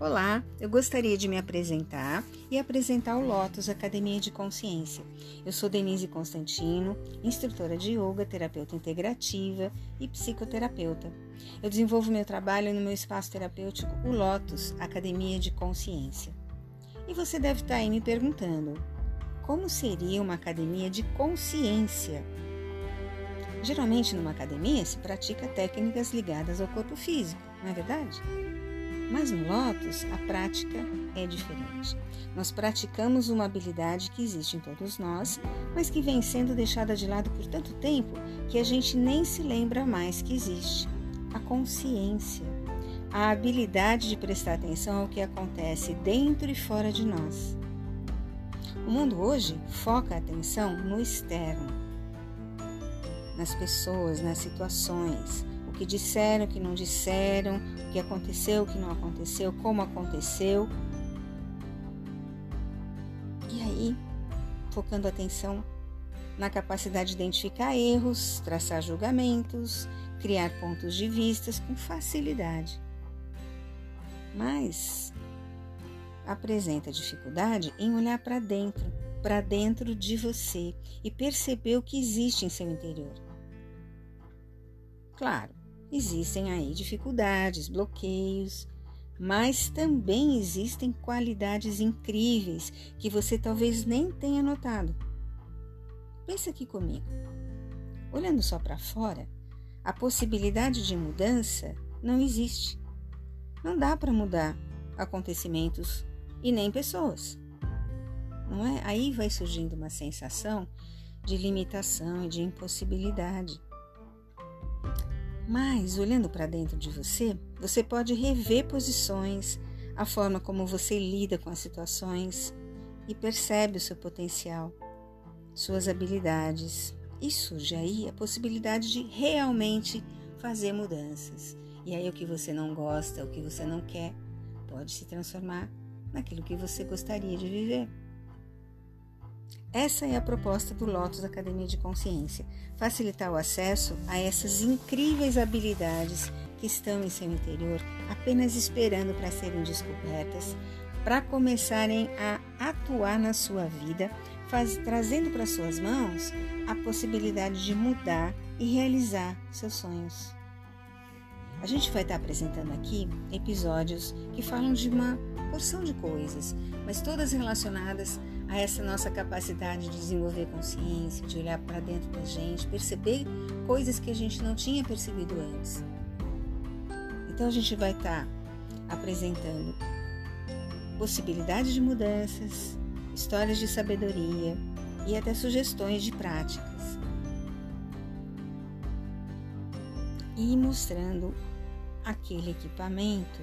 Olá, eu gostaria de me apresentar e apresentar o Lotus Academia de Consciência. Eu sou Denise Constantino, instrutora de yoga, terapeuta integrativa e psicoterapeuta. Eu desenvolvo meu trabalho no meu espaço terapêutico, o Lotus Academia de Consciência. E você deve estar aí me perguntando: como seria uma academia de consciência? Geralmente, numa academia se pratica técnicas ligadas ao corpo físico, não é verdade? Mas no Lotus, a prática é diferente. Nós praticamos uma habilidade que existe em todos nós, mas que vem sendo deixada de lado por tanto tempo que a gente nem se lembra mais que existe. A consciência. A habilidade de prestar atenção ao que acontece dentro e fora de nós. O mundo hoje foca a atenção no externo, nas pessoas, nas situações, que disseram, o que não disseram, o que aconteceu, o que não aconteceu, como aconteceu. E aí, focando a atenção na capacidade de identificar erros, traçar julgamentos, criar pontos de vistas com facilidade. Mas apresenta dificuldade em olhar para dentro, para dentro de você e perceber o que existe em seu interior. Claro, Existem aí dificuldades, bloqueios, mas também existem qualidades incríveis que você talvez nem tenha notado. Pensa aqui comigo. Olhando só para fora, a possibilidade de mudança não existe. Não dá para mudar acontecimentos e nem pessoas. Não é? Aí vai surgindo uma sensação de limitação e de impossibilidade. Mas, olhando para dentro de você, você pode rever posições, a forma como você lida com as situações e percebe o seu potencial, suas habilidades. E surge aí a possibilidade de realmente fazer mudanças. E aí, o que você não gosta, o que você não quer, pode se transformar naquilo que você gostaria de viver. Essa é a proposta do Lotus Academia de Consciência: facilitar o acesso a essas incríveis habilidades que estão em seu interior, apenas esperando para serem descobertas, para começarem a atuar na sua vida, faz, trazendo para suas mãos a possibilidade de mudar e realizar seus sonhos. A gente vai estar apresentando aqui episódios que falam de uma porção de coisas, mas todas relacionadas a essa nossa capacidade de desenvolver consciência, de olhar para dentro da gente, perceber coisas que a gente não tinha percebido antes. Então a gente vai estar tá apresentando possibilidades de mudanças, histórias de sabedoria e até sugestões de práticas. E mostrando aquele equipamento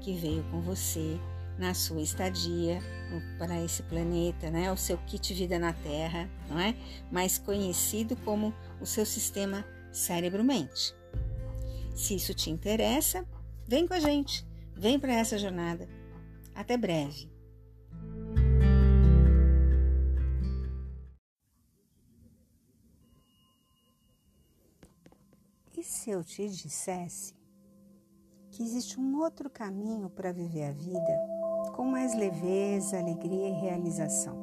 que veio com você na sua estadia para esse planeta, né? O seu kit vida na Terra, não é? Mais conhecido como o seu sistema cérebro-mente. Se isso te interessa, vem com a gente, vem para essa jornada. Até breve. E se eu te dissesse que existe um outro caminho para viver a vida com mais leveza, alegria e realização.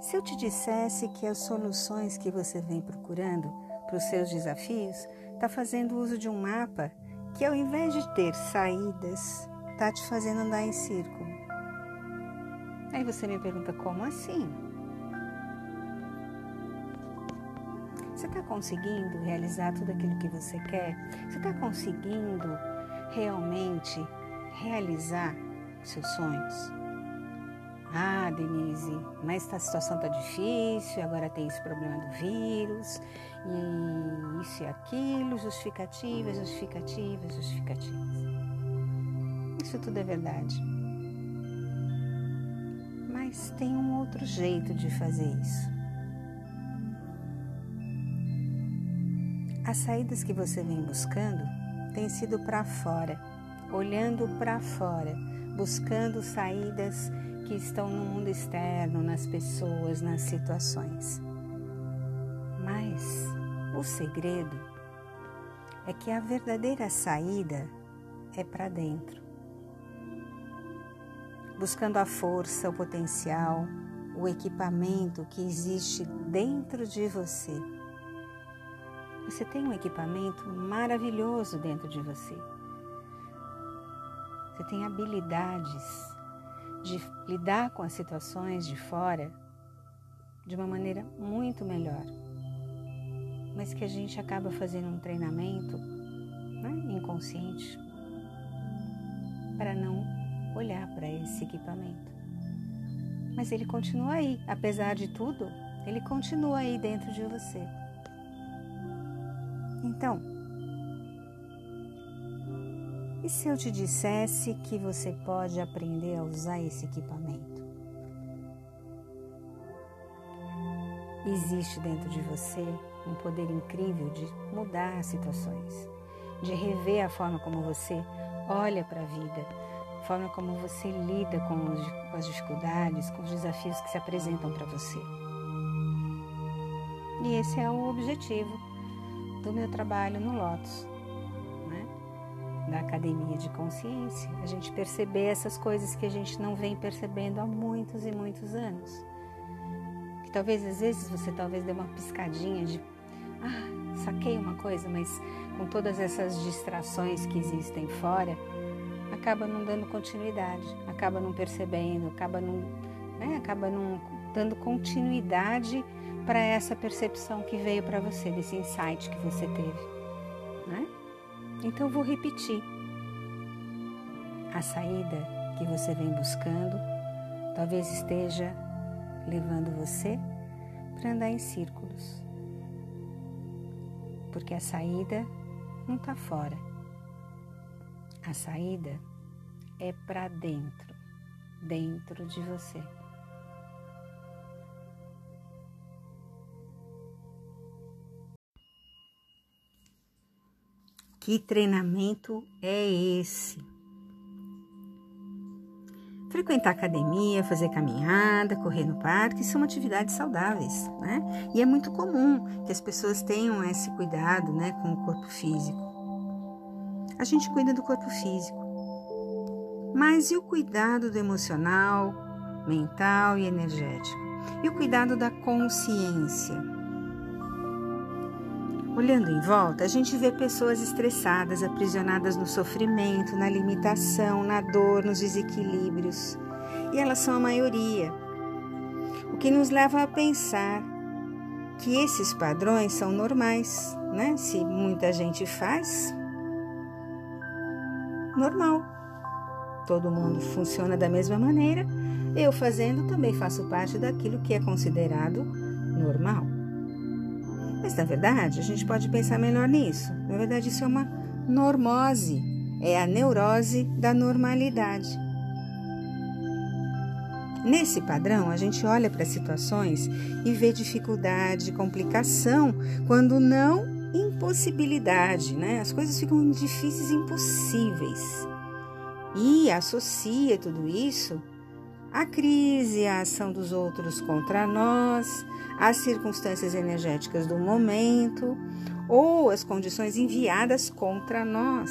Se eu te dissesse que as soluções que você vem procurando para os seus desafios está fazendo uso de um mapa que, ao invés de ter saídas, está te fazendo andar em círculo. Aí você me pergunta: como assim? Está conseguindo realizar tudo aquilo que você quer? Você está conseguindo realmente realizar seus sonhos? Ah, Denise, mas a situação está difícil, agora tem esse problema do vírus, e isso e aquilo, justificativas, justificativas, justificativas. Isso tudo é verdade. Mas tem um outro jeito de fazer isso. As saídas que você vem buscando tem sido para fora, olhando para fora, buscando saídas que estão no mundo externo, nas pessoas, nas situações. Mas o segredo é que a verdadeira saída é para dentro. Buscando a força, o potencial, o equipamento que existe dentro de você. Você tem um equipamento maravilhoso dentro de você. Você tem habilidades de lidar com as situações de fora de uma maneira muito melhor. Mas que a gente acaba fazendo um treinamento né, inconsciente para não olhar para esse equipamento. Mas ele continua aí, apesar de tudo, ele continua aí dentro de você. Então, e se eu te dissesse que você pode aprender a usar esse equipamento? Existe dentro de você um poder incrível de mudar situações, de rever a forma como você olha para a vida, a forma como você lida com, os, com as dificuldades, com os desafios que se apresentam para você. E esse é o objetivo do meu trabalho no Lotus, né? da Academia de Consciência. A gente perceber essas coisas que a gente não vem percebendo há muitos e muitos anos. Que talvez às vezes você talvez dê uma piscadinha de ah, saquei uma coisa, mas com todas essas distrações que existem fora, acaba não dando continuidade, acaba não percebendo, acaba não, né, acaba não dando continuidade para essa percepção que veio para você, desse insight que você teve, né? Então vou repetir. A saída que você vem buscando talvez esteja levando você para andar em círculos. Porque a saída não está fora. A saída é para dentro, dentro de você. Que treinamento é esse? Frequentar academia, fazer caminhada, correr no parque são atividades saudáveis, né? E é muito comum que as pessoas tenham esse cuidado, né, com o corpo físico. A gente cuida do corpo físico, mas e o cuidado do emocional, mental e energético? E o cuidado da consciência? Olhando em volta, a gente vê pessoas estressadas, aprisionadas no sofrimento, na limitação, na dor, nos desequilíbrios. E elas são a maioria. O que nos leva a pensar que esses padrões são normais, né? Se muita gente faz, normal. Todo mundo funciona da mesma maneira. Eu fazendo também faço parte daquilo que é considerado normal. Mas na verdade, a gente pode pensar melhor nisso. Na verdade, isso é uma normose, é a neurose da normalidade. Nesse padrão, a gente olha para situações e vê dificuldade, complicação, quando não impossibilidade, né? As coisas ficam difíceis impossíveis. E associa tudo isso à crise, à ação dos outros contra nós, as circunstâncias energéticas do momento ou as condições enviadas contra nós.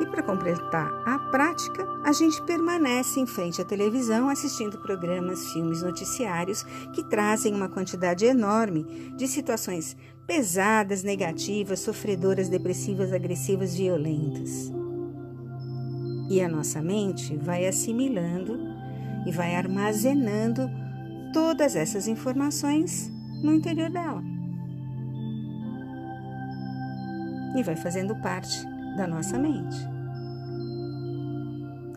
E para completar a prática, a gente permanece em frente à televisão assistindo programas, filmes, noticiários que trazem uma quantidade enorme de situações pesadas, negativas, sofredoras, depressivas, agressivas, violentas. E a nossa mente vai assimilando e vai armazenando todas essas informações no interior dela. E vai fazendo parte da nossa mente.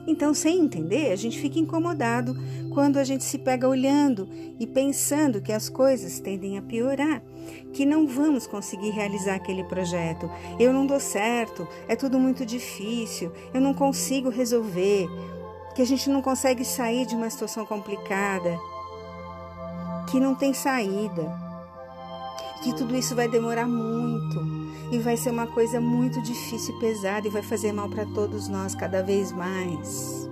Então, sem entender, a gente fica incomodado quando a gente se pega olhando e pensando que as coisas tendem a piorar, que não vamos conseguir realizar aquele projeto. Eu não dou certo, é tudo muito difícil, eu não consigo resolver, que a gente não consegue sair de uma situação complicada que não tem saída, que tudo isso vai demorar muito e vai ser uma coisa muito difícil e pesada e vai fazer mal para todos nós cada vez mais.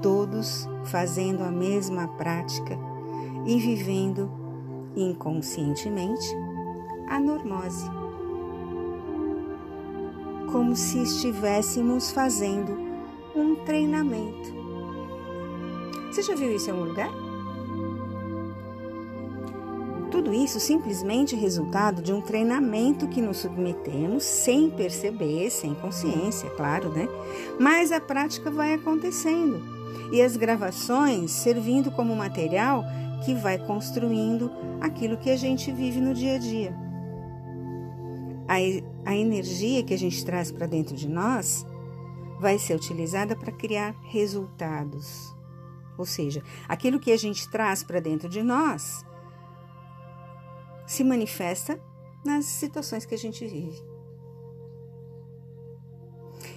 Todos fazendo a mesma prática e vivendo inconscientemente a normose, como se estivéssemos fazendo um treinamento. Você já viu isso em algum lugar? Tudo isso simplesmente resultado de um treinamento que nos submetemos sem perceber, sem consciência, claro, né? Mas a prática vai acontecendo e as gravações servindo como material que vai construindo aquilo que a gente vive no dia a dia. A, a energia que a gente traz para dentro de nós vai ser utilizada para criar resultados. Ou seja, aquilo que a gente traz para dentro de nós se manifesta nas situações que a gente vive.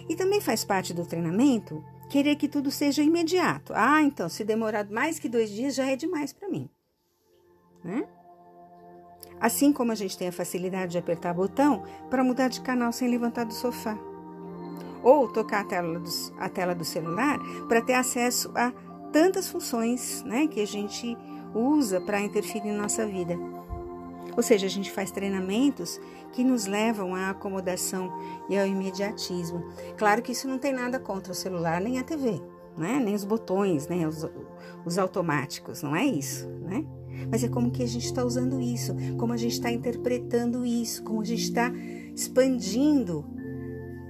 E também faz parte do treinamento querer que tudo seja imediato. Ah, então, se demorar mais que dois dias já é demais para mim. Né? Assim como a gente tem a facilidade de apertar botão para mudar de canal sem levantar do sofá. Ou tocar a tela do, a tela do celular para ter acesso a tantas funções né, que a gente usa para interferir na nossa vida. Ou seja, a gente faz treinamentos que nos levam à acomodação e ao imediatismo. Claro que isso não tem nada contra o celular nem a TV, né? nem os botões, né? os, os automáticos, não é isso, né? Mas é como que a gente está usando isso, como a gente está interpretando isso, como a gente está expandindo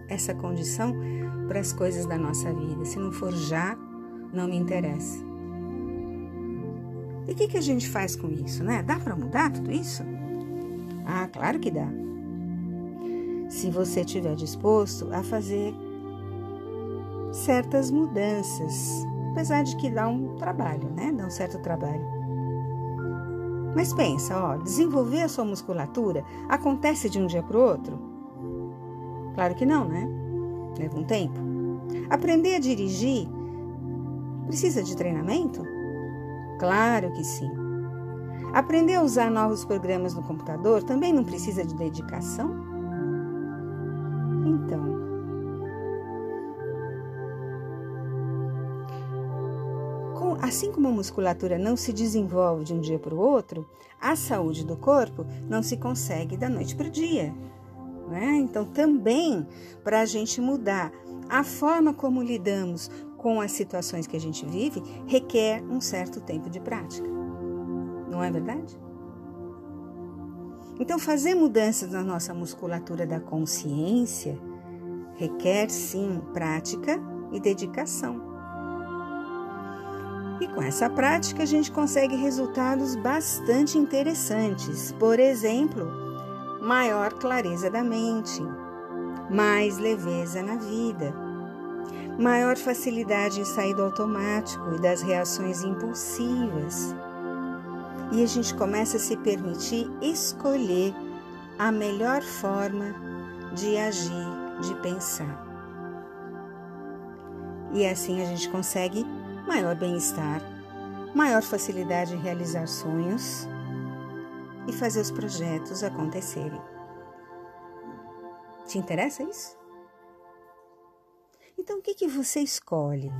essa condição para as coisas da nossa vida. Se não for já, não me interessa. E o que, que a gente faz com isso, né? Dá para mudar tudo isso? Ah, claro que dá. Se você estiver disposto a fazer certas mudanças, apesar de que dá um trabalho, né? Dá um certo trabalho. Mas pensa, ó, desenvolver a sua musculatura acontece de um dia para o outro? Claro que não, né? Leva um tempo. Aprender a dirigir precisa de treinamento? Claro que sim. Aprender a usar novos programas no computador também não precisa de dedicação? Então, assim como a musculatura não se desenvolve de um dia para o outro, a saúde do corpo não se consegue da noite para o dia. Né? Então, também para a gente mudar a forma como lidamos com as situações que a gente vive, requer um certo tempo de prática. Não é verdade? Então, fazer mudanças na nossa musculatura da consciência requer sim prática e dedicação. E com essa prática a gente consegue resultados bastante interessantes. Por exemplo, maior clareza da mente, mais leveza na vida, maior facilidade em sair do automático e das reações impulsivas e a gente começa a se permitir escolher a melhor forma de agir, de pensar. E assim a gente consegue maior bem-estar, maior facilidade em realizar sonhos e fazer os projetos acontecerem. Te interessa isso? Então, o que, que você escolhe?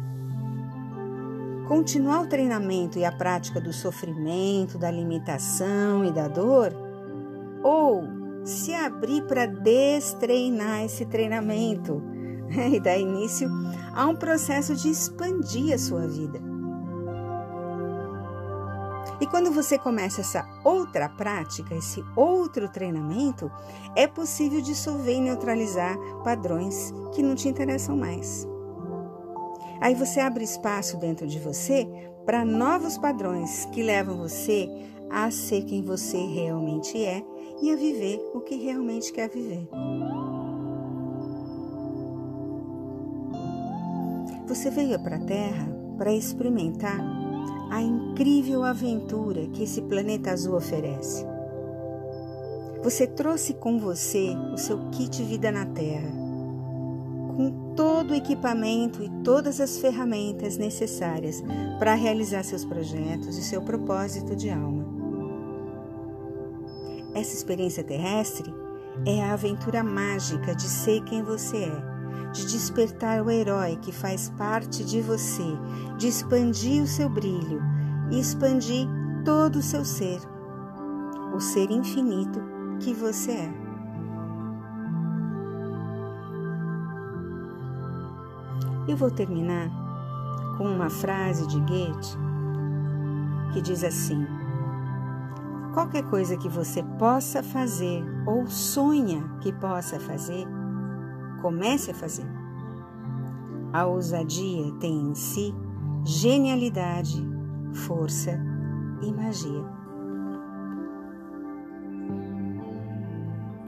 continuar o treinamento e a prática do sofrimento, da limitação e da dor? Ou se abrir para destreinar esse treinamento e dar início a um processo de expandir a sua vida? E quando você começa essa outra prática, esse outro treinamento, é possível dissolver e neutralizar padrões que não te interessam mais. Aí você abre espaço dentro de você para novos padrões que levam você a ser quem você realmente é e a viver o que realmente quer viver. Você veio para a Terra para experimentar a incrível aventura que esse planeta azul oferece. Você trouxe com você o seu kit Vida na Terra com todo o equipamento e todas as ferramentas necessárias para realizar seus projetos e seu propósito de alma. Essa experiência terrestre é a aventura mágica de ser quem você é, de despertar o herói que faz parte de você, de expandir o seu brilho e expandir todo o seu ser, o ser infinito que você é. Eu vou terminar com uma frase de Goethe que diz assim: Qualquer coisa que você possa fazer ou sonha que possa fazer, comece a fazer. A ousadia tem em si genialidade, força e magia.